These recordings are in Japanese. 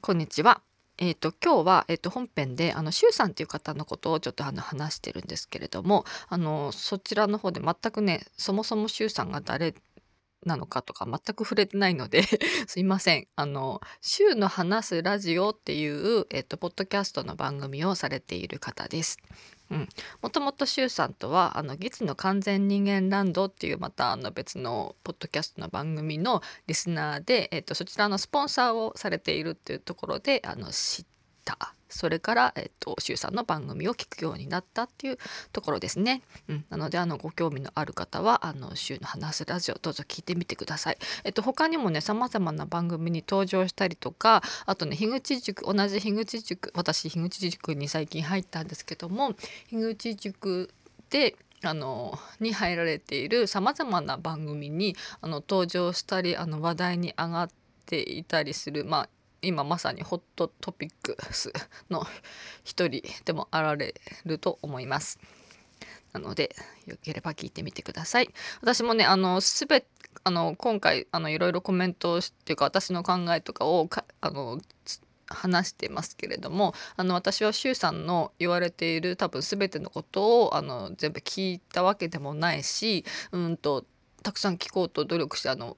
こんにちは。えっ、と今日はえっ、と本編であのシュウさんっていう方のことをちょっとあの話してるんですけれども、あのそちらの方で全くねそもそもシュウさんが誰なのかとか全く触れてないので すいません。あの、週の話すラジオっていう、えっと、ポッドキャストの番組をされている方です。もともと周さんとはあのギツの完全人間ランドっていうまたあの別のポッドキャストの番組のリスナーで、えーと、そちらのスポンサーをされているっていうところであの知った。それから、えっと、周さんの番組を聞くようになったっていうところですね。うん、なので、あの、ご興味のある方は、あの、週の話すラジオ、どうぞ聞いてみてください。えっと、他にもね、様々な番組に登場したりとか、あとね、樋口塾、同じ樋口塾、私、樋口塾に最近入ったんですけども、樋口塾で、あのに入られているさまざまな番組にあの登場したりあの話題に上がっていたりする、まあ、今まさにホットトピックスの一人でもあられると思います。なので、よければ聞いてみてください。私もね、あの、すべあの、今回、あの、いろいろコメントっていうか、私の考えとかをあの、話してますけれどもあの私は周さんの言われている多分全てのことをあの全部聞いたわけでもないしうんとたくさん聞こうと努力してあの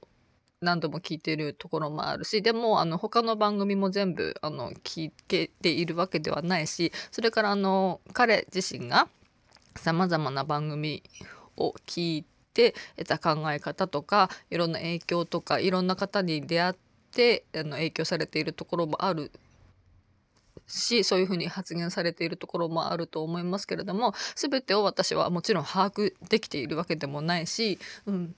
何度も聞いてるところもあるしでもあの他の番組も全部あの聞けているわけではないしそれからあの彼自身がさまざまな番組を聞いて得た考え方とかいろんな影響とかいろんな方に出会ってあの影響されているところもあるしそういうふうに発言されているところもあると思いますけれども全てを私はもちろん把握できているわけでもないし、うん、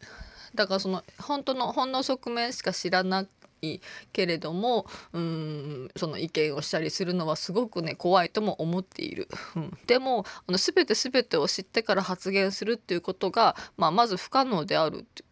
だからその本当のほんの側面しか知らないけれどもうんその意見をしたりするのはすごくね怖いとも思っている。うん、でもあの全て全てを知ってから発言するっていうことが、まあ、まず不可能であるって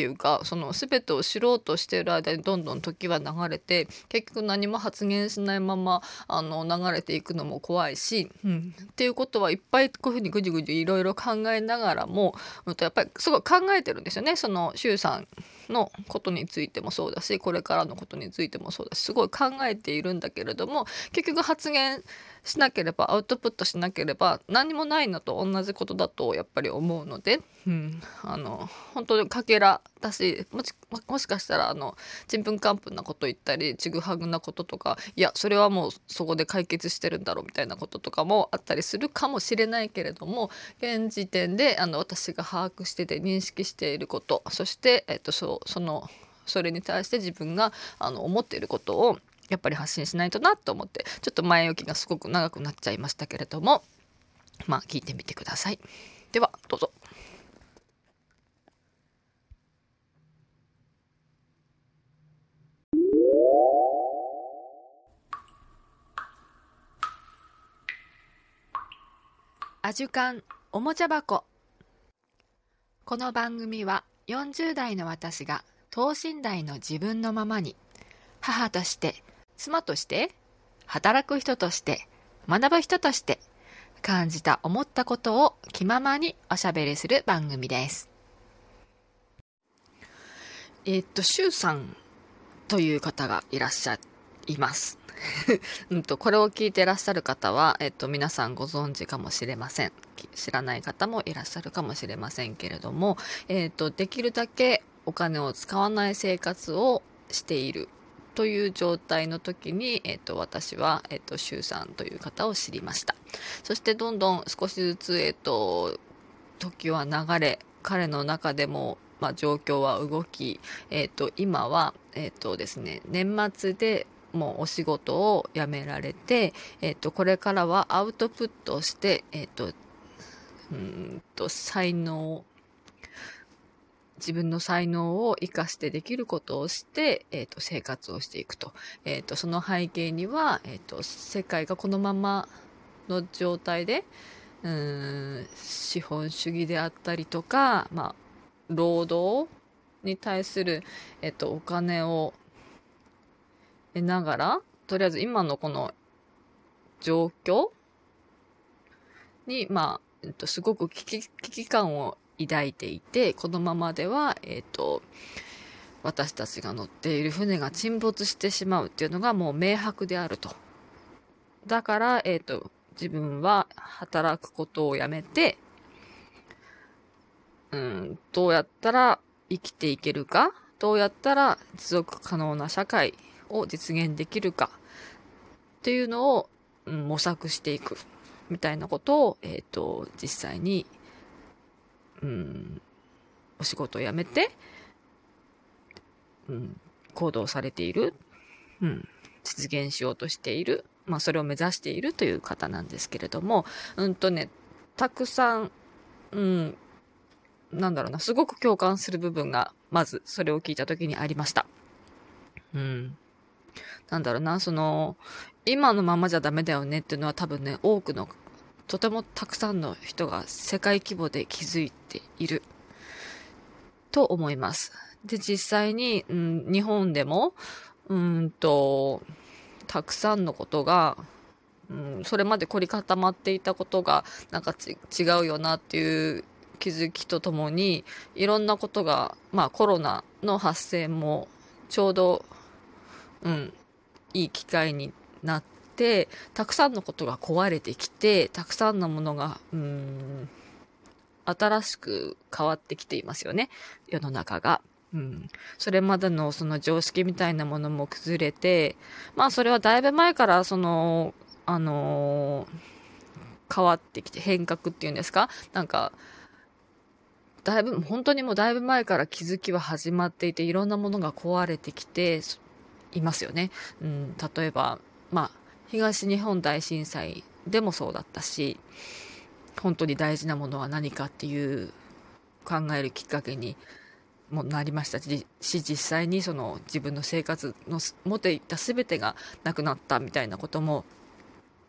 いうかその全てを知ろうとしている間にどんどん時は流れて結局何も発言しないままあの流れていくのも怖いし、うん、っていうことはいっぱいこういうふうにぐじぐじいろいろ考えながらも、うん、とやっぱりすごい考えてるんですよね。その周さんのことについてもそうだしこれからのことについてもそうだしすごい考えているんだけれども結局発言しなければアウトプットしなければ何もないのと同じことだとやっぱり思うので、うん、あの本当にかけらだしもしもしかしたらあのちんぷんかんぷんなこと言ったりちぐはぐなこととかいやそれはもうそこで解決してるんだろうみたいなこととかもあったりするかもしれないけれども現時点であの私が把握してて認識していることそして、えっと、そそのそれに対して自分があの思っていることをやっぱり発信しないとなと思ってちょっと前置きがすごく長くなっちゃいましたけれどもまあ聞いてみてください。ではどうぞ。アジュカンおもちゃ箱この番組は40代の私が等身大の自分のままに母として妻として、働く人として、学ぶ人として、感じた思ったことを気ままにおしゃべりする番組です。えー、っと、シュウさんという方がいらっしゃいます。うんと、これを聞いてらっしゃる方は、えっと、皆さんご存知かもしれません。知らない方もいらっしゃるかもしれませんけれども、えっと、できるだけお金を使わない生活をしているという状態の時に、えっ、と、私は、えっ、と、周さんという方を知りました。そしてどんどん少しずつ、えっ、と、時は流れ、彼の中でも、まあ、状況は動き、えっ、と、今は、えっ、とですね、年末でもうお仕事を辞められて、えっ、と、これからはアウトプットして、えっ、と、うんと、才能自分の才能を活かしてできることをして、えっ、ー、と、生活をしていくと。えっ、と、その背景には、えっ、と、世界がこのままの状態で、うん、資本主義であったりとか、まあ、労働に対する、えっ、と、お金を得ながら、とりあえず今のこの状況に、まあ、えっと、すごく危機危機感を抱いていて、このままでは、えっ、と、私たちが乗っている船が沈没してしまうっていうのがもう明白であると。だから、えっ、と、自分は働くことをやめて、うん、どうやったら生きていけるか、どうやったら持続可能な社会を実現できるかっていうのを、うん、模索していくみたいなことを、えっ、ー、と、実際に、うん、お仕事を辞めて、うん、行動されている、うん、実現しようとしている、まあ、それを目指しているという方なんですけれども、うんとね、たくさん、うん、なんだろうな、すごく共感する部分が、まず、それを聞いた時にありました。うん。なんだろうな、その、今のままじゃダメだよねっていうのは多分ね、多くの、とてもたくさんの人が世界規模で気づいている、と思います。で、実際に、うん、日本でも、うんと、たくさんのことが、うん、それまで凝り固まっていたことが、なんか違うよなっていう気づきとともに、いろんなことが、まあコロナの発生も、ちょうど、うん、いい機会になって、たくさんのことが壊れてきて、たくさんのものが、うん、新しく変わってきていますよね。世の中が。うん。それまでのその常識みたいなものも崩れて、まあそれはだいぶ前からその、あのー、変わってきて変革っていうんですか？なんか、だいぶ、本当にもうだいぶ前から気づきは始まっていて、いろんなものが壊れてきていますよね。うん、例えば、まあ、東日本大震災でもそうだったし、本当に大事なものは何かっていう考えるきっかけにもなりましたし、実際にその自分の生活の持っていた全てがなくなったみたいなことも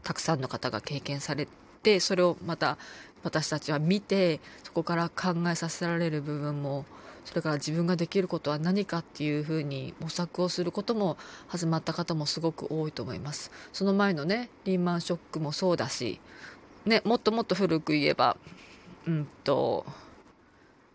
たくさんの方が経験されて、それをまた私たちは見て、そこから考えさせられる部分も、それから自分ができることは何かっていうふうに模索をすることも始まった方もすごく多いと思います。その前のね、リーマンショックもそうだし、ね、もっともっと古く言えば、うんと、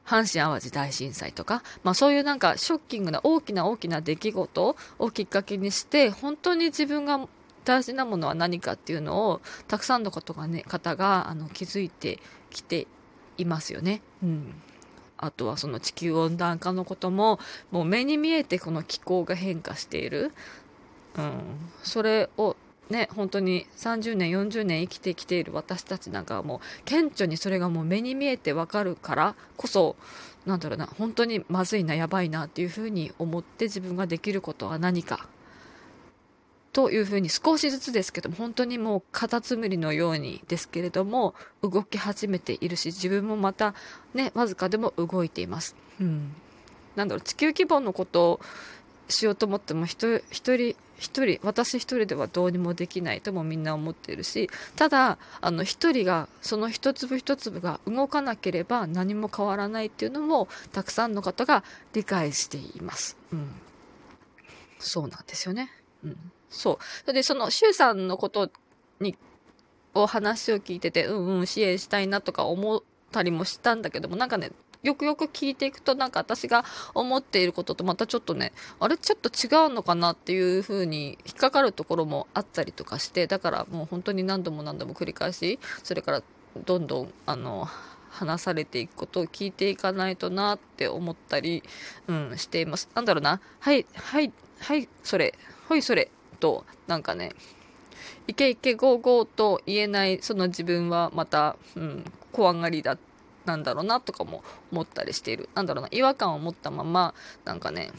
阪神・淡路大震災とか、まあそういうなんかショッキングな大きな大きな出来事をきっかけにして、本当に自分が大事なものは何かっていうのを、たくさんのことがね、方があの気づいてきていますよね。うん。あとはその地球温暖化のことも、もう目に見えてこの気候が変化している。うん。それをね、本当に30年、40年生きてきている私たちなんかはもう顕著にそれがもう目に見えてわかるからこそ、なんだろうな、本当にまずいな、やばいなっていうふうに思って自分ができることは何か。というふうに少しずつですけども、本当にもうカタツムリのようにですけれども、動き始めているし、自分もまたね、わずかでも動いています。うん。なんだろう、地球規模のことをしようと思っても、一人、一人、私一人ではどうにもできないともみんな思っているし、ただ、あの一人が、その一粒一粒が動かなければ何も変わらないっていうのも、たくさんの方が理解しています。うん。そうなんですよね。うん。そう。それで、その、周さんのことに、お話を聞いてて、うんうん、支援したいなとか思ったりもしたんだけども、なんかね、よくよく聞いていくとなんか私が思っていることとまたちょっとね、あれちょっと違うのかなっていう風に引っかかるところもあったりとかして、だからもう本当に何度も何度も繰り返し、それからどんどん、あの、話されていくことを聞いていかないとなって思ったり、うん、しています。なんだろうな。はい、はい、はい、それ、ほいそれ、と、なんかね、いけいけゴーゴーと言えないその自分はまた、うん、怖がりだなんだろうなとかも思ったりしている。なんだろうな、違和感を持ったまま、なんかね、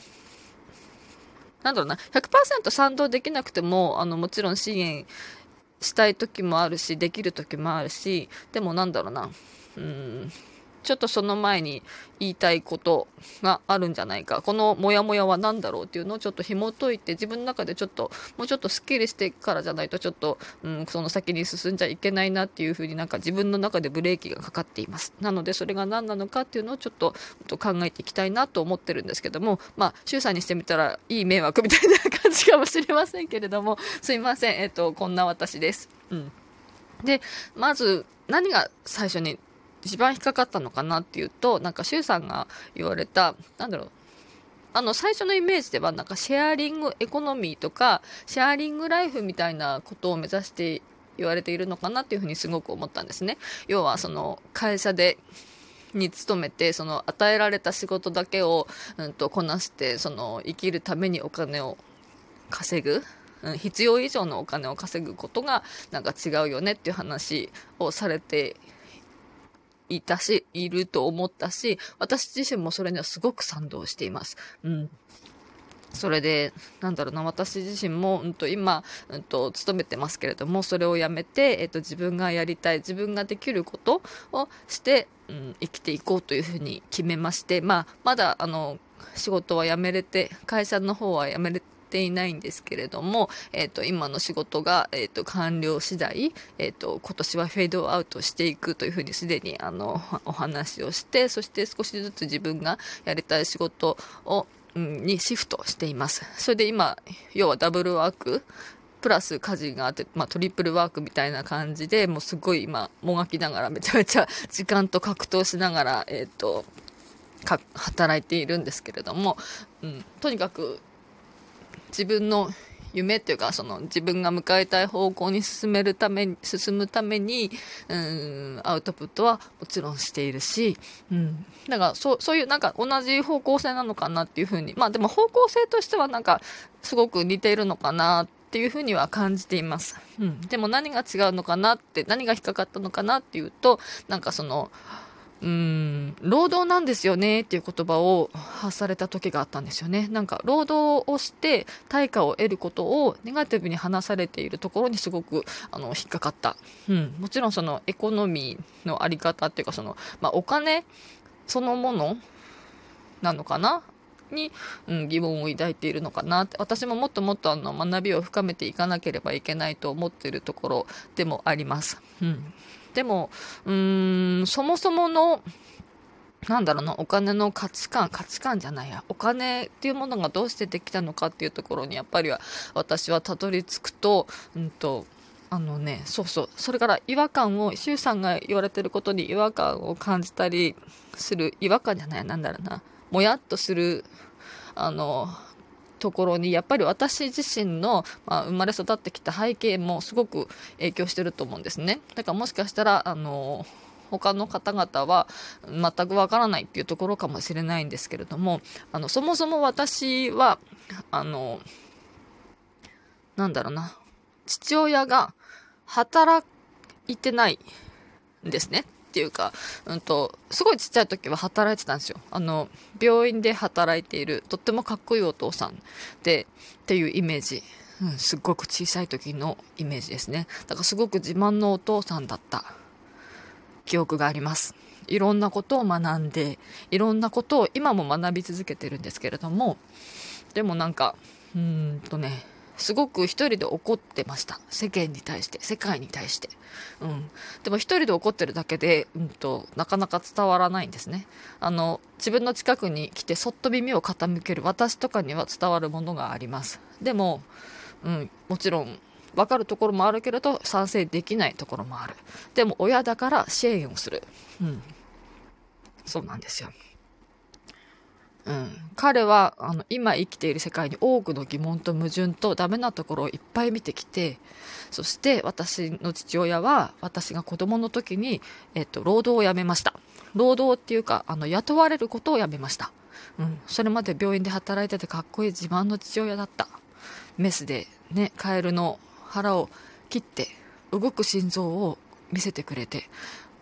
なんだろうな、100%賛同できなくても、あの、もちろん支援したい時もあるし、できる時もあるし、でもなんだろうな、うん、ちょっとその前に言いたいことがあるんじゃないか。このモヤモヤは何だろうっていうのをちょっと紐解いて自分の中でちょっともうちょっとスッキリしてからじゃないとちょっと、うん、その先に進んじゃいけないなっていうふうになんか自分の中でブレーキがかかっています。なのでそれが何なのかっていうのをちょっと考えていきたいなと思ってるんですけども、まあ、周さんにしてみたらいい迷惑みたいな感じかもしれませんけれども、すいません。えっ、と、こんな私です。うん。で、まず、何が最初に一番引っかかったのかなっていうと、なんか、周さんが言われた、なんだろう、あの最初のイメージではなんかシェアリングエコノミーとかシェアリングライフみたいなことを目指して言われているのかなっていうふうにすごく思ったんですね。要はその会社でに勤めてその与えられた仕事だけを、うん、とこなしてその生きるためにお金を稼ぐ、うん、必要以上のお金を稼ぐことがなんか違うよねっていう話をされていたし、いると思ったし、私自身もそれにはすごく賛同しています。うん。それで、なんだろうな、私自身も、うんと、今、うんと、勤めてますけれども、それをやめて、えっと、自分がやりたい、自分ができることをして、うん、生きていこうというふうに決めまして、まあ、まだ、あの、仕事は辞めれて、会社の方は辞めれていないんですけれども、えっ、と、今の仕事が、えっ、と、完了次第、えっ、と、今年はフェードアウトしていくというふうにすでに、あの、お話をして、そして少しずつ自分がやりたい仕事を、にシフトしています。それで今、要はダブルワーク、プラス家事があって、まあ、トリプルワークみたいな感じで、もうすごい今、もがきながら、めちゃめちゃ時間と格闘しながら、えっ、ー、と、働いているんですけれども、うん、とにかく自分の夢っていうかその自分が向かいたい方向に進めるために進むためにうんアウトプットはもちろんしているし、うん、だからそうそういうなんか同じ方向性なのかなっていうふうに。まあでも方向性としてはなんかすごく似ているのかなっていうふうには感じています、うん、でも何が違うのかなって何が引っかかったのかなっていうとなんかそのうん、労働なんですよねっていう言葉を発された時があったんですよね。なんか、労働をして対価を得ることをネガティブに話されているところにすごく、あの、引っかかった。うん。もちろんそのエコノミーのあり方っていうか、その、まあ、お金そのものなのかな？に、うん、疑問を抱いているのかなって私ももっともっとあの学びを深めていかなければいけないと思っているところでもあります。うんでも、うーん、そもそもの、なんだろうな、お金の価値観、価値観じゃないや、お金っていうものがどうしてできたのかっていうところに、やっぱりは私はたどり着くと、うんと、あのね、そうそう、それから違和感を、周さんが言われてることに違和感を感じたりする、違和感じゃない、なんだろうな、もやっとする、あの、ところにやっぱり私自身の、まあ、生まれ育ってきた背景もすごく影響してると思うんですね。だからもしかしたらあの他の方々は全くわからないっていうところかもしれないんですけれどもあのそもそも私はあのなんだろうな父親が働いてないんですねていうか、うんと、すごいちっちゃい時は働いてたんですよ。あの、病院で働いている、とってもかっこいいお父さんで、っていうイメージ。うん、すっごく小さい時のイメージですね。だからすごく自慢のお父さんだった記憶があります。いろんなことを学んで、いろんなことを今も学び続けてるんですけれども、でもなんか、うんとね、すごく一人で怒ってました。世間に対して、世界に対して。うん。でも一人で怒ってるだけで、うんと、なかなか伝わらないんですね。あの、自分の近くに来てそっと耳を傾ける私とかには伝わるものがあります。でも、うん、もちろん、わかるところもあるけれど、賛成できないところもある。でも、親だから支援をする。うん。そうなんですよ。うん、彼はあの今生きている世界に多くの疑問と矛盾とダメなところをいっぱい見てきてそして私の父親は私が子供の時に、えっと、労働をやめました。労働っていうかあの雇われることをやめました、うん、それまで病院で働いててかっこいい自慢の父親だった。メスでねカエルの腹を切って動く心臓を見せてくれて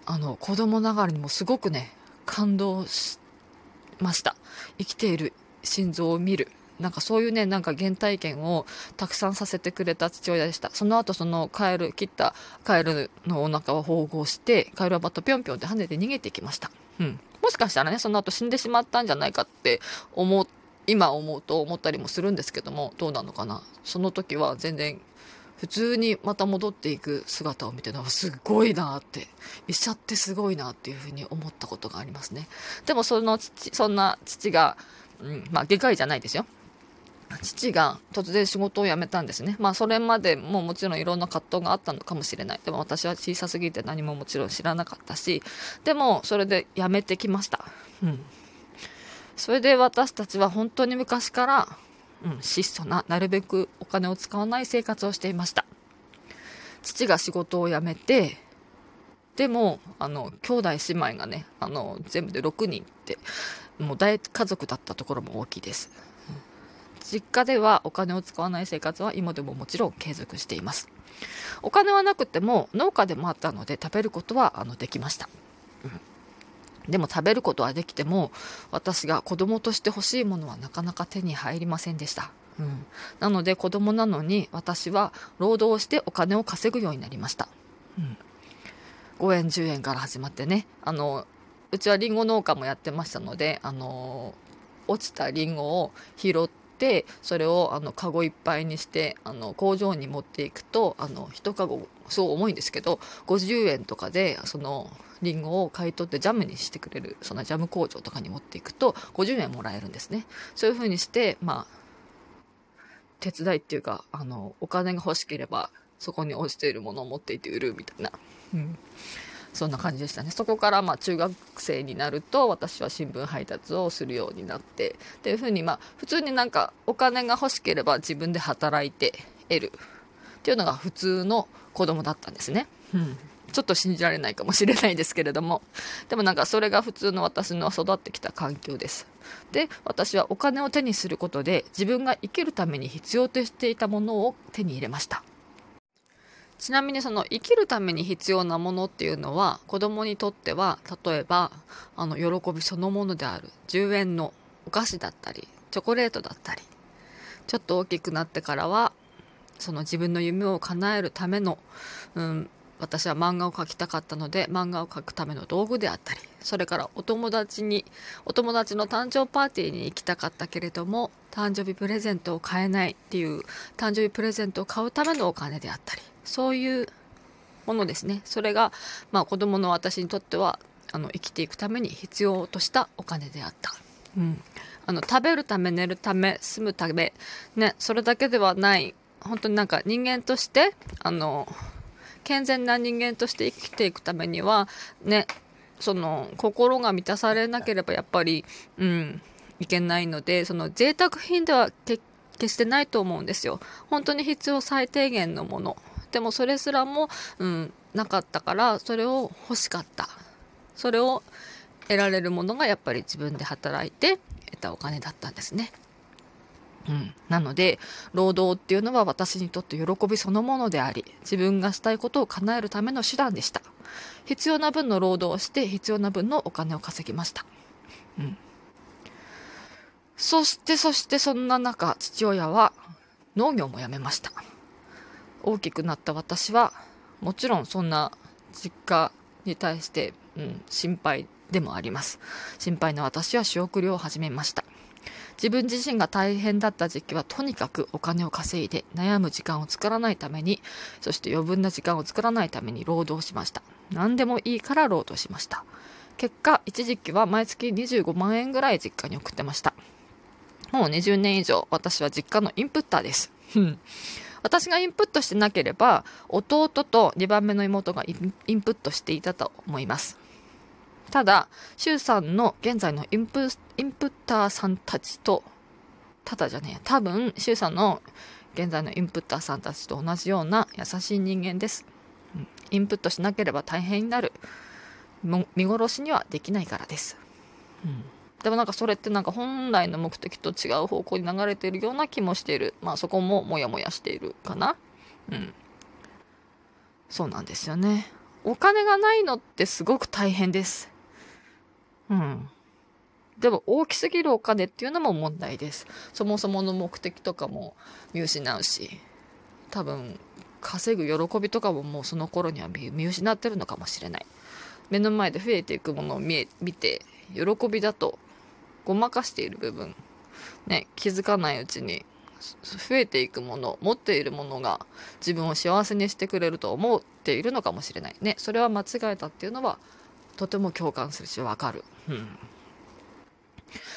あの子供ながらにもすごくね感動してました。生きている心臓を見る。なんかそういうねなんか原体験をたくさんさせてくれた父親でした。その後そのカエル切ったカエルのお腹を縫合してカエルはまたぴょんぴょんって跳ねて逃げていきました、うん、もしかしたらねその後死んでしまったんじゃないかって思今思うと思ったりもするんですけどもどうなのかな。その時は全然普通にまた戻っていく姿を見てのすごいなって医者ってすごいなっていうふうに思ったことがありますねでもその父そんな父が、うん、まあ外科医じゃないですよ父が突然仕事を辞めたんですね。まあそれまでももちろんいろんな葛藤があったのかもしれない。でも私は小さすぎて何ももちろん知らなかったし、でもそれで辞めてきました。うん。それで私たちは本当に昔から、うん、質素ななるべくお金を使わない生活をしていました。父が仕事を辞めてでもあの兄弟姉妹がねあの全部で6人ってもう大家族だったところも大きいです、実家ではお金を使わない生活は今でももちろん継続しています。お金はなくても農家でもあったので食べることはあのできました、うんでも食べることはできても私が子供として欲しいものはなかなか手に入りませんでした、うん、なので子供なのに私は労働してお金を稼ぐようになりました、うん、5円10円から始まってね。あのうちはりんご農家もやってましたのであの落ちたりんごを拾ってそれをあのカゴいっぱいにしてあの工場に持っていくとあの1カゴすごい重いんですけど50円とかでそのりんごを買い取ってジャムにしてくれるそのジャム工場とかに持っていくと50円もらえるんですね。そういうふうにしてまあ手伝いっていうかあのお金が欲しければそこに落ちているものを持っていて売るみたいな、うん、そんな感じでしたね。そこからまあ中学生になると私は新聞配達をするようになってっていうふうにまあ普通になんかお金が欲しければ自分で働いて得る。っていうのが普通の子供だったんですね。うん。ちょっと信じられないかもしれないですけれども。でもなんかそれが普通の私の育ってきた環境です。で私はお金を手にすることで自分が生きるために必要としていたものを手に入れました。ちなみにその生きるために必要なものっていうのは子供にとっては例えばあの喜びそのものである10円のお菓子だったりチョコレートだったりちょっと大きくなってからはその自分の夢を叶えるための、うん、私は漫画を描きたかったので漫画を描くための道具であったりそれからお友達にお友達の誕生パーティーに行きたかったけれども誕生日プレゼントを買えないっていう誕生日プレゼントを買うためのお金であったりそういうものですね。それが、まあ、子供の私にとってはあの生きていくために必要としたお金であった。うん。あの食べるため寝るため住むためねそれだけではない。本当になんか人間としてあの健全な人間として生きていくためにはねその心が満たされなければやっぱりうんいけないのでその贅沢品では決してないと思うんですよ。本当に必要最低限のもの。でもそれすらも、うん、なかったからそれを欲しかった。それを得られるものがやっぱり自分で働いて得たお金だったんですね。うん、なので労働っていうのは私にとって喜びそのものであり自分がしたいことを叶えるための手段でした。必要な分の労働をして必要な分のお金を稼ぎました、うん、そしてそしてそんな中父親は農業も辞めました。大きくなった私はもちろんそんな実家に対して、うん、心配でもあります。心配な私は仕送りを始めました。自分自身が大変だった時期はとにかくお金を稼いで悩む時間を作らないためにそして余分な時間を作らないために労働しました。何でもいいから労働しました。結果一時期は毎月25万円ぐらい実家に送ってました。もう20年以上私は実家のインプッターです。私がインプットしてなければ弟と2番目の妹がインプットしていたと思います。ただ、周さんの現在のインプインプッターさんたちと、ただじゃねえ、多分、周さんの現在のインプッターさんたちと同じような優しい人間です。インプットしなければ大変になる。見殺しにはできないからです。うん、でもなんかそれってなんか本来の目的と違う方向に流れているような気もしている。まあそこもモヤモヤしているかな。うん。そうなんですよね。お金がないのってすごく大変です。うん。でも大きすぎるお金っていうのも問題です。そもそもの目的とかも見失うし、多分稼ぐ喜びとかももうその頃には見失ってるのかもしれない。目の前で増えていくものを見え見て、喜びだとごまかしている部分、ね、気づかないうちに増えていくもの、持っているものが自分を幸せにしてくれると思っているのかもしれない。ね、それは間違えたっていうのはとても共感するしわかる。うん。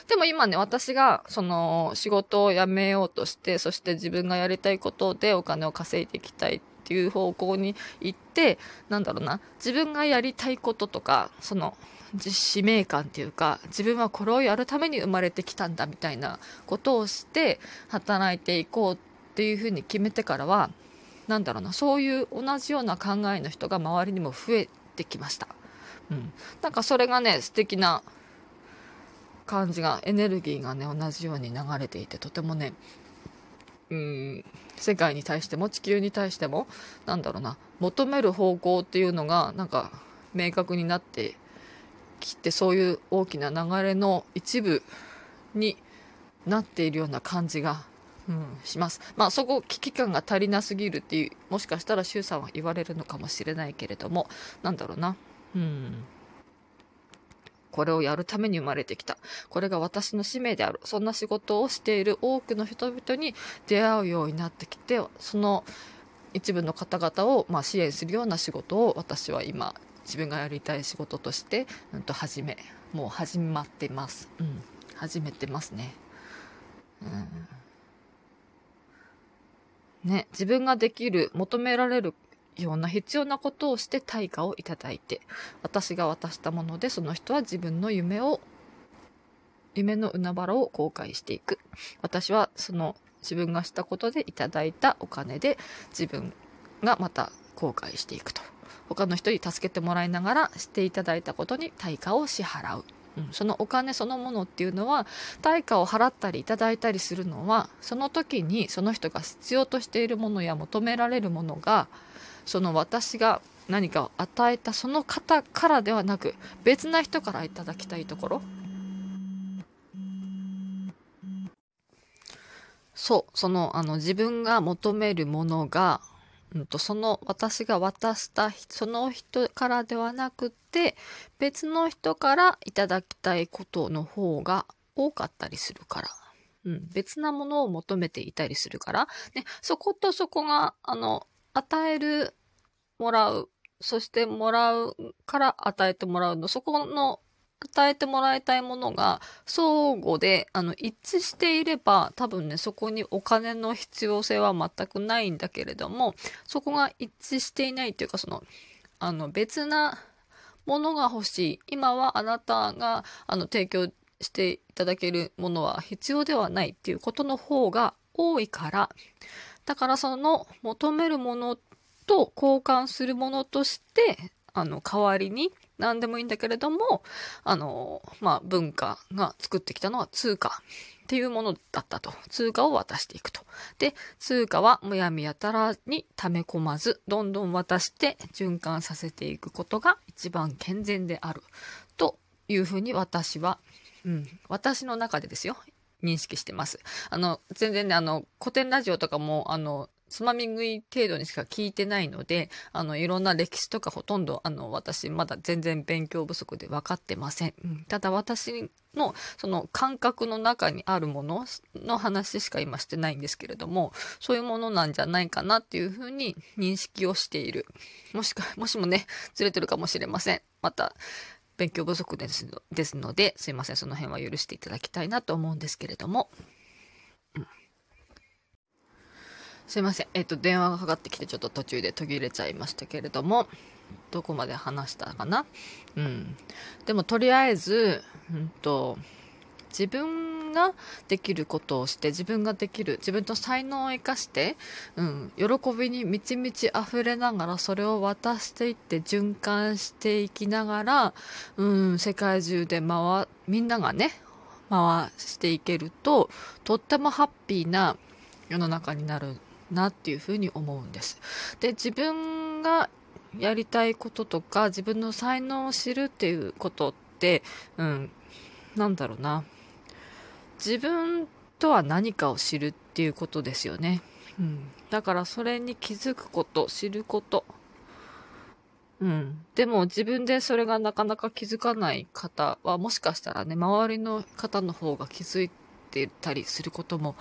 でも今ね、私が、その、仕事を辞めようとして、そして自分がやりたいことでお金を稼いでいきたいっていう方向に行ってなんだろうな自分がやりたいこととかその使命感っていうか自分はこれをやるために生まれてきたんだみたいなことをして働いていこうっていうふうに決めてからはなんだろうなそういう同じような考えの人が周りにも増えてきました。うん、なんかそれがね素敵な感じがエネルギーがね同じように流れていてとてもねうん世界に対しても地球に対してもなんだろうな求める方向っていうのがなんか明確になってきてそういう大きな流れの一部になっているような感じが、うん、します。まあそこ危機感が足りなすぎるっていうもしかしたら周さんは言われるのかもしれないけれどもなんだろうなうんこれをやるために生まれてきた。これが私の使命である。そんな仕事をしている多くの人々に出会うようになってきて、その一部の方々を、まあ、支援するような仕事を私は今、自分がやりたい仕事として、うん、と始め、もう始まってます。うん。始めてますね。うん。ね、自分ができる、求められるような必要なことをして対価をいただいて私が渡したものでその人は自分の夢を夢の海原を後悔していく。私はその自分がしたことでいただいたお金で自分がまた後悔していくと。他の人に助けてもらいながらしていただいたことに対価を支払う、うん、そのお金そのものっていうのは対価を払ったりいただいたりするのはその時にその人が必要としているものや求められるものがその私が何かを与えたその方からではなく別な人からいただきたいところそうそのあの自分が求めるものが、うんと、その私が渡したその人からではなくて別の人からいただきたいことの方が多かったりするから。うん、別なものを求めていたりするから、ね、そことそこが、あの、与えるもらう、そしてもらうから与えてもらうの、そこの与えてもらいたいものが相互であの一致していれば多分ねそこにお金の必要性は全くないんだけれどもそこが一致していないというかそのあの別なものが欲しい。今はあなたがあの提供していただけるものは必要ではないっていうことの方が多いからだからその求めるものと交換するものとして、あの、代わりに、何でもいいんだけれども、あの、まあ、文化が作ってきたのは通貨っていうものだったと。通貨を渡していくと。で、通貨はむやみやたらに溜め込まず、どんどん渡して循環させていくことが一番健全である。というふうに私は、うん、私の中でですよ。認識してます。あの、全然ね、あの、古典ラジオとかも、あの、つまみ食い程度にしか聞いてないので、あの、いろんな歴史とかほとんど、あの、私まだ全然勉強不足で分かってません。うん、ただ私の、その感覚の中にあるものの話しか今してないんですけれども、そういうものなんじゃないかなっていうふうに認識をしている。もしか、もしもね、ずれてるかもしれません。また、勉強不足ですですので、すいません、その辺は許していただきたいなと思うんですけれども。すいません。えっ、と、電話がかかってきてちょっと途中で途切れちゃいましたけれども、どこまで話したかな？うん。でも、とりあえず、うんと、自分ができることをして自分ができる自分の才能を生かして、うん、喜びに満ち満ち溢れながらそれを渡していって循環していきながら、うん、世界中で回みんながね回していけるととってもハッピーな世の中になるなっていうふうに思うんです。で自分がやりたいこととか自分の才能を知るっていうことって、うん、なんだろうな自分とは何かを知るっていうことですよね。うん、だからそれに気づくこと知ることうん。でも自分でそれがなかなか気づかない方はもしかしたらね、周りの方の方が気づいてたりすることも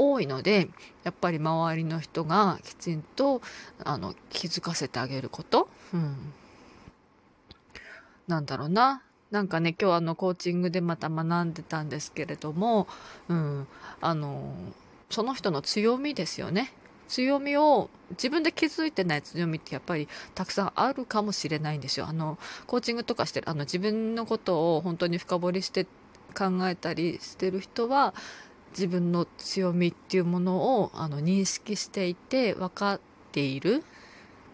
多いのでやっぱり周りの人がきちんとあの気づかせてあげること、うん、なんだろうな。なんかね今日あのコーチングでまた学んでたんですけれども、うん、あのその人の強みですよね。強みを自分で気づいてない強みってやっぱりたくさんあるかもしれないんですよ。あのコーチングとかしてあの自分のことを本当に深掘りして考えたりしてる人は自分の強みっていうものをあの認識していて分かっている、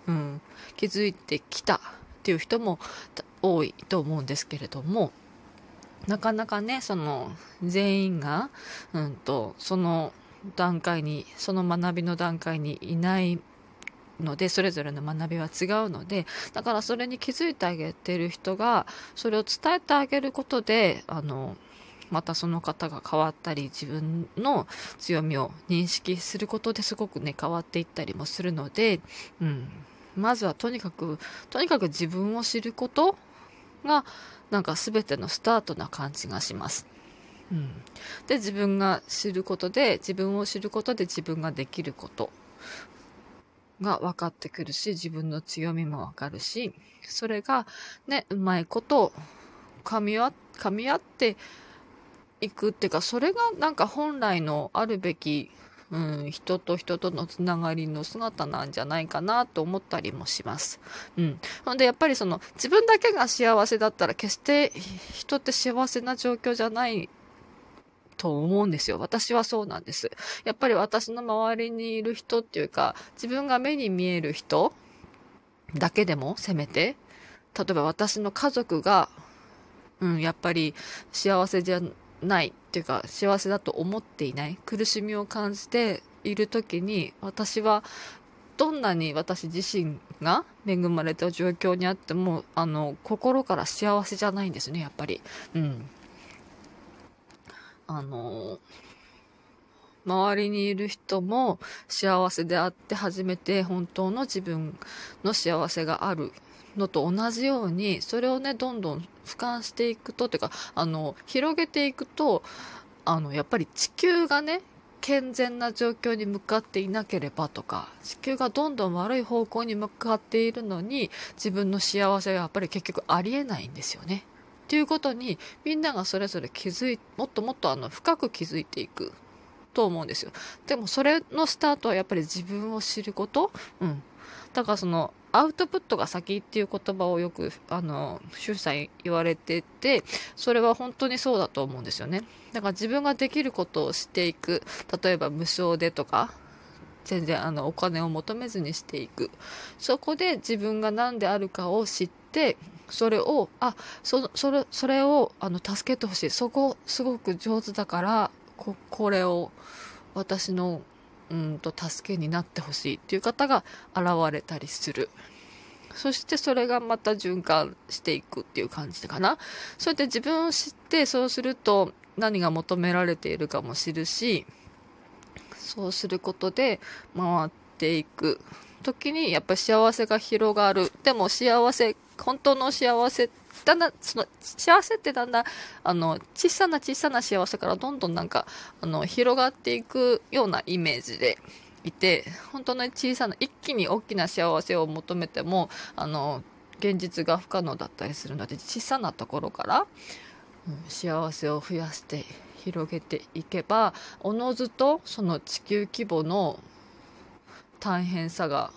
うん、気づいてきたっていう人も多いと思うんですけれどもなかなかねその全員が、うんと、その段階にその学びの段階にいないのでそれぞれの学びは違うのでだからそれに気づいてあげてる人がそれを伝えてあげることであのまたその方が変わったり自分の強みを認識することですごくね変わっていったりもするので、うん、まずはとにかくとにかく自分を知ることがなんか全てのスタートな感じがします。うん、で自分が知ることで自分を知ることで自分ができることが分かってくるし自分の強みも分かるしそれがねうまいこと噛み合噛み合っていくっていうかそれがなんか本来のあるべき、うん、人と人とのつながりの姿なんじゃないかなと思ったりもします。うん。ほんでやっぱりその自分だけが幸せだったら決して人って幸せな状況じゃないと思うんですよ。私はそうなんです。やっぱり私の周りにいる人っていうか、自分が目に見える人だけでもせめて、例えば私の家族が、うん、やっぱり幸せじゃないっていうか幸せだと思っていない。苦しみを感じている時に私はどんなに私自身が恵まれた状況にあってもあの心から幸せじゃないんですねやっぱり。うん。あの周りにいる人も幸せであって初めて本当の自分の幸せがあるのと同じようにそれをねどんどん俯瞰していくとっていうかあの広げていくとあのやっぱり地球がね健全な状況に向かっていなければとか地球がどんどん悪い方向に向かっているのに自分の幸せはやっぱり結局ありえないんですよね。ということにみんながそれぞれ気づいもっともっとあの深く気づいていくと思うんですよ。でもそれのスタートはやっぱり自分を知ること、うん、だからそのアウトプットが先っていう言葉をよくあの周さん言われててそれは本当にそうだと思うんですよね。だから自分ができることをしていく。例えば無償でとか全然あのお金を求めずにしていく。そこで自分が何であるかを知ってそれをあそそれそれをあの助けてほしい。そこすごく上手だからここれを私のうんと助けになってほしいっていう方が現れたりする。そしてそれがまた循環していくっていう感じかな。そうやって自分を知ってそうすると何が求められているかも知るし、そうすることで回っていく時にやっぱり幸せが広がる。でも幸せ、本当の幸せってだんだん、その、幸せってだんだん、あの、小さな小さな幸せからどんどんなんか、あの、広がっていくようなイメージでいて、本当の小さな、一気に大きな幸せを求めても、あの、現実が不可能だったりするので、小さなところから、うん、幸せを増やして広げていけば、おのずとその地球規模の大変さが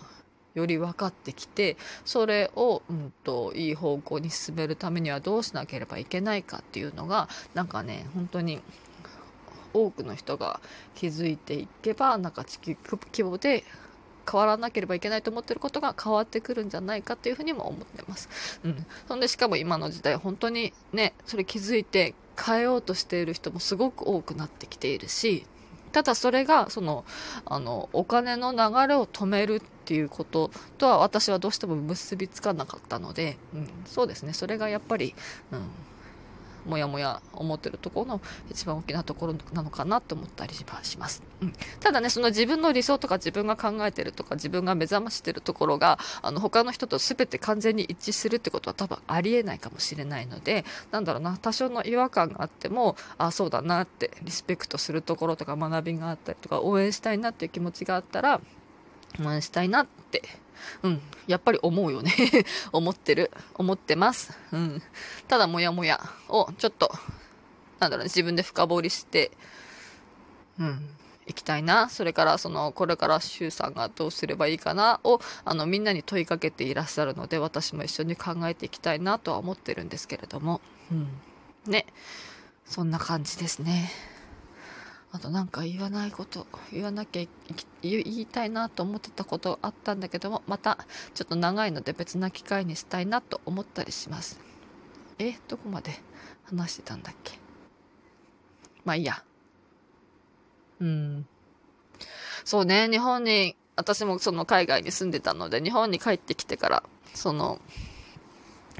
より分かってきてそれを、うんと、いい方向に進めるためにはどうしなければいけないかっていうのがなんかね本当に多くの人が気づいていけばなんか地球規模で変わらなければいけないと思ってることが変わってくるんじゃないかっていうふうにも思ってます。うん。そんでしかも今の時代本当にね、それ気づいて変えようとしている人もすごく多くなってきているし、ただそれがそのあのお金の流れを止めるっていうこととは私はどうしても結びつかなかったので、うん、そうですね。それがやっぱり、うん、もやもや思ってるところの一番大きなところなのかなと思ったりします。うん、ただね、その自分の理想とか自分が考えてるとか自分が目覚ましてるところが、あの、他の人と全て完全に一致するってことは多分ありえないかもしれないので、なんだろうな、多少の違和感があっても、あ、そうだなってリスペクトするところとか学びがあったりとか応援したいなっていう気持ちがあったら、応援したいなってうん、やっぱり思うよね 思ってる。思ってます。うん。ただ、もやもやをちょっと、なんだろうね、自分で深掘りして、うん、いきたいなそれからそのこれから周さんがどうすればいいかなをあのみんなに問いかけていらっしゃるので私も一緒に考えていきたいなとは思ってるんですけれども、うん、ねそんな感じですね。あとなんか言わないこと言わなきゃ言いたいなと思ってたことあったんだけどもまたちょっと長いので別な機会にしたいなと思ったりします。えどこまで話してたんだっけ？まあいいや。うん。そうね日本に私もその海外に住んでたので日本に帰ってきてからその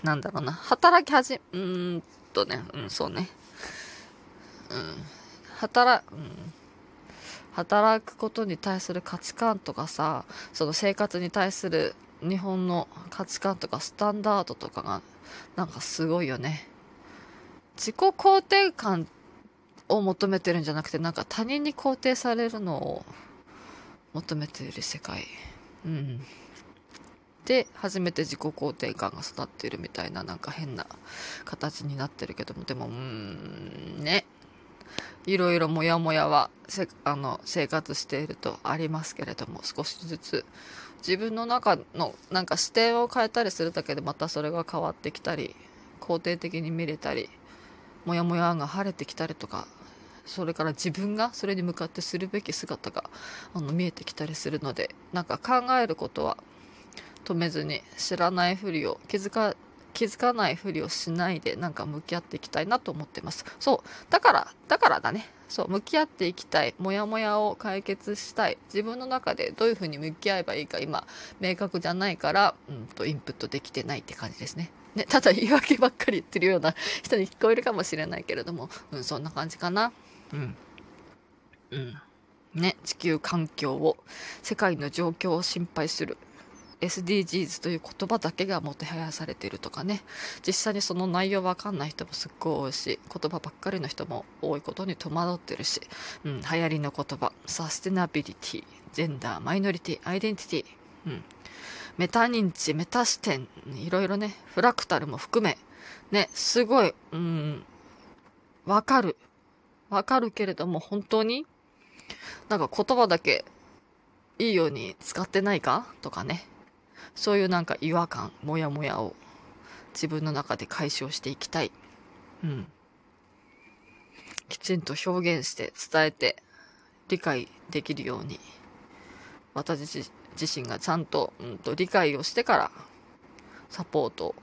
なんだろうな働き始めうんとねうんそうね。うん働,、うん、働くことに対する価値観とかさその生活に対する日本の価値観とかスタンダードとかがなんかすごいよね。自己肯定感を求めてるんじゃなくてなんか他人に肯定されるのを求めている世界。うん。で初めて自己肯定感が育っているみたいななんか変な形になってるけども。でもうんね。いろいろモヤモヤはせあの生活しているとありますけれども少しずつ。自分の中のなんか視点を変えたりするだけでまたそれが変わってきたり肯定的に見れたりモヤモヤが晴れてきたりとかそれから自分がそれに向かってするべき姿があの見えてきたりするのでなんか考えることは止めずに知らないふりを気づか気づかないふりをしないでなんか向き合っていきたいなと思ってます。そうだからだからだね。そう向き合っていきたい。モヤモヤを解決したい。自分の中でどういうふうに向き合えばいいか今明確じゃないから、うんと、インプットできてないって感じですね。ねただ言い訳ばっかり言ってるような人に聞こえるかもしれないけれども、うん、そんな感じかな。うん。うん。ね地球環境を世界の状況を心配する。SDGs という言葉だけがもてはやされているとかね。実際にその内容わかんない人もすっごい多いし言葉ばっかりの人も多いことに戸惑ってるし、うん、流行りの言葉。サステナビリティジェンダーマイノリティアイデンティティ、うん、メタ認知メタ視点いろいろね。フラクタルも含め。ねすごいうんわかる。わかるけれども本当に？なんか言葉だけいいように使ってないか？とかね。そういうなんか違和感モヤモヤを自分の中で解消していきたい。うん。きちんと表現して伝えて理解できるように私自身がちゃんと,、うん、と理解をしてからサポート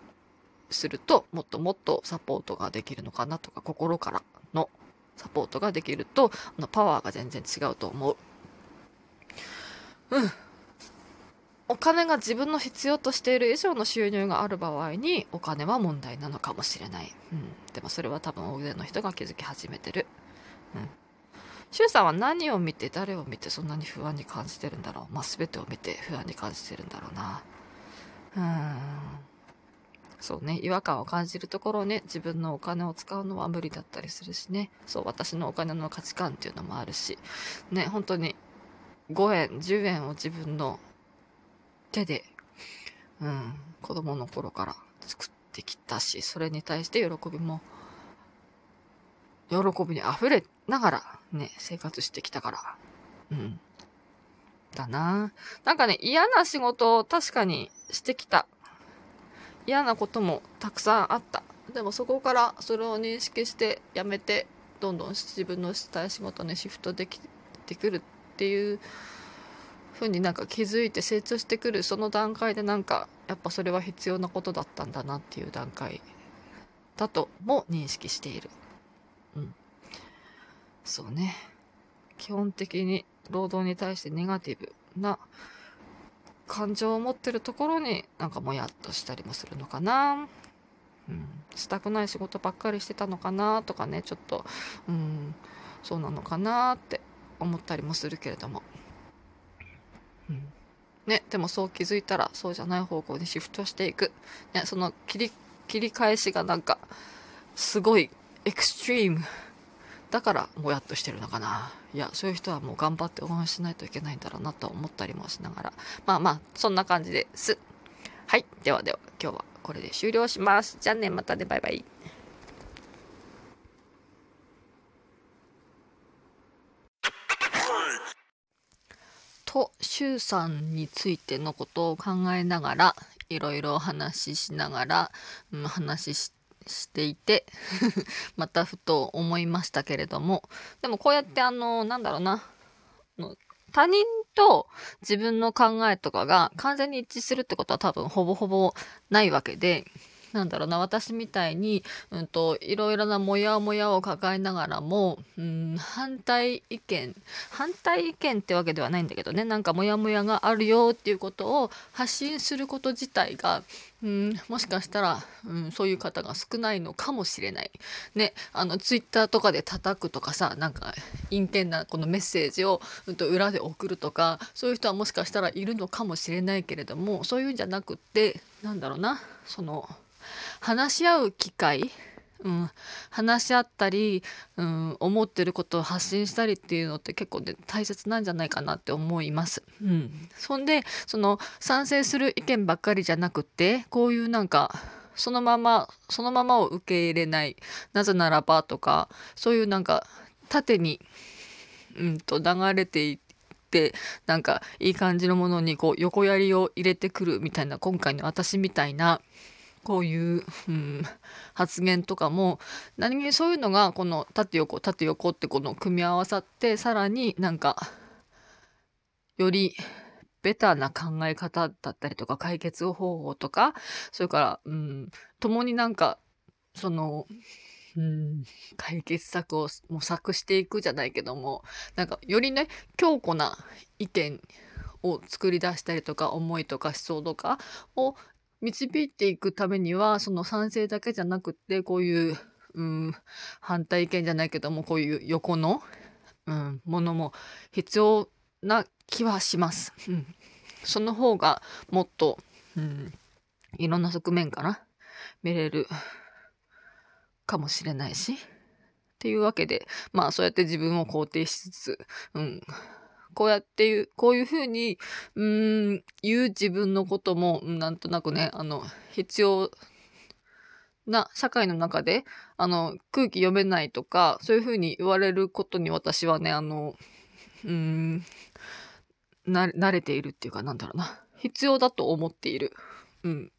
するともっともっとサポートができるのかなとか心からのサポートができるとパワーが全然違うと思う。うん。お金が自分の必要としている以上の収入がある場合にお金は問題なのかもしれない、うん、でもそれは多分大勢の人が気づき始めてる。うん。周さんは何を見て誰を見てそんなに不安に感じてるんだろう。まあ全てを見て不安に感じてるんだろうな。うん。そうね。違和感を感じるところね自分のお金を使うのは無理だったりするしね。そう私のお金の価値観っていうのもあるし。ね本当に5円10円を自分の手で、うん、子供の頃から作ってきたし、それに対して喜びも、喜びに溢れながらね、生活してきたから。うん。だななんかね、嫌な仕事を確かにしてきた。嫌なこともたくさんあった。でもそこからそれを認識してやめて、どんどん自分のしたい仕事にシフトできてくるっていうふうになんか気づいて成長してくるその段階でなんかやっぱそれは必要なことだったんだなっていう段階だとも認識している。うん。そうね。基本的に労働に対してネガティブな感情を持ってるところになんかもやっとしたりもするのかな。うん、したくない仕事ばっかりしてたのかなとかねちょっとうんそうなのかなって思ったりもするけれどもね、でもそう気づいたらそうじゃない方向にシフトしていく。ね、その切り、切り返しがなんか、すごいエクストリーム。だからもやっとしてるのかな。いや、そういう人はもう頑張って応援しないといけないんだろうなと思ったりもしながら。まあまあ、そんな感じです。はい。ではでは、今日はこれで終了します。じゃあね、またね、バイバイ。と周さんについてのことを考えながらいろいろお話ししながら、うん、話ししていて またふと思いましたけれども。でもこうやってあのなんだろうな。他人と自分の考えとかが完全に一致するってことは多分ほぼほぼないわけでなんだろうな私みたいに、うんと、いろいろなモヤモヤを抱えながらも、うん、反対意見反対意見ってわけではないんだけどねなんかモヤモヤがあるよっていうことを発信すること自体が、うん、もしかしたら、うん、そういう方が少ないのかもしれない。ね、あのツイッターとかで叩くとかさなんか陰険なこのメッセージを、うん、と裏で送るとかそういう人はもしかしたらいるのかもしれないけれどもそういうんじゃなくってなんだろうなその話し合う機会？うん、話し合ったり、うん、思ってることを発信したりっていうのって結構ね大切なんじゃないかなって思います。うん、そんでその賛成する意見ばっかりじゃなくてこういうなんかそのままそのままを受け入れないなぜならばとかそういうなんか縦に、うんと流れていってなんかいい感じのものにこう横やりを入れてくるみたいな今回の私みたいなこういう、うん、発言とかも何気にそういうのがこの縦横縦横ってこの組み合わさってさらになんかよりベタな考え方だったりとか解決方法とかそれから、うん、共になんかその、うん、解決策を模索していくじゃないけどもなんかよりね強固な意見を作り出したりとか思いとか思想とかを導いていくためにはその賛成だけじゃなくってこういう、うん、反対意見じゃないけどもこういう横の、うん、ものも必要な気はします。うん、その方がもっと、うん、いろんな側面から見れるかもしれないし。っていうわけでまあそうやって自分を肯定しつつ、うん、こうやっていう、こういうふうに、うん、言う自分のことも、なんとなくね、あの、必要な社会の中で、あの、空気読めないとか、そういうふうに言われることに私はね、あの、うん、な、慣れているっていうか、なんだろうな。必要だと思っている。うん。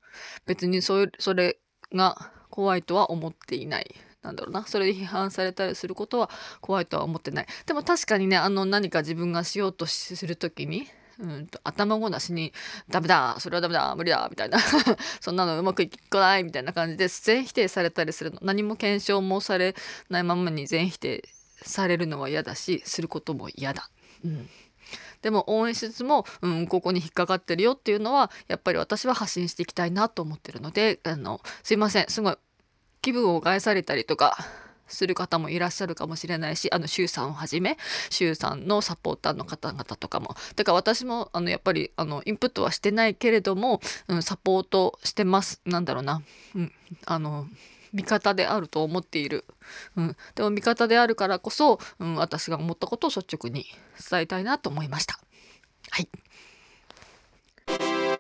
別にそれ、それが怖いとは思っていない。なんだろうな。それで批判されたりすることは怖いとは思ってない。でも確かにねあの何か自分がしようとする時にうんと頭ごなしに「ダメだそれはダメだ無理だ」みたいな。そんなのうまくいかないみたいな感じで全否定されたりするの。何も検証もされないままに全否定されるのは嫌だしすることも嫌だ。うん。でも応援しつつも、うん、ここに引っかかってるよっていうのはやっぱり私は発信していきたいなと思ってるのであのすいません。すごい気分を害されたりとかする方もいらっしゃるかもしれないしあの周さんをはじめ周さんのサポーターの方々とかも。だから私もあのやっぱりあのインプットはしてないけれども、うん、サポートしてます。なんだろうな、うん、あの味方であると思っている、うん、でも味方であるからこそ、うん、私が思ったことを率直に伝えたいなと思いました。はい。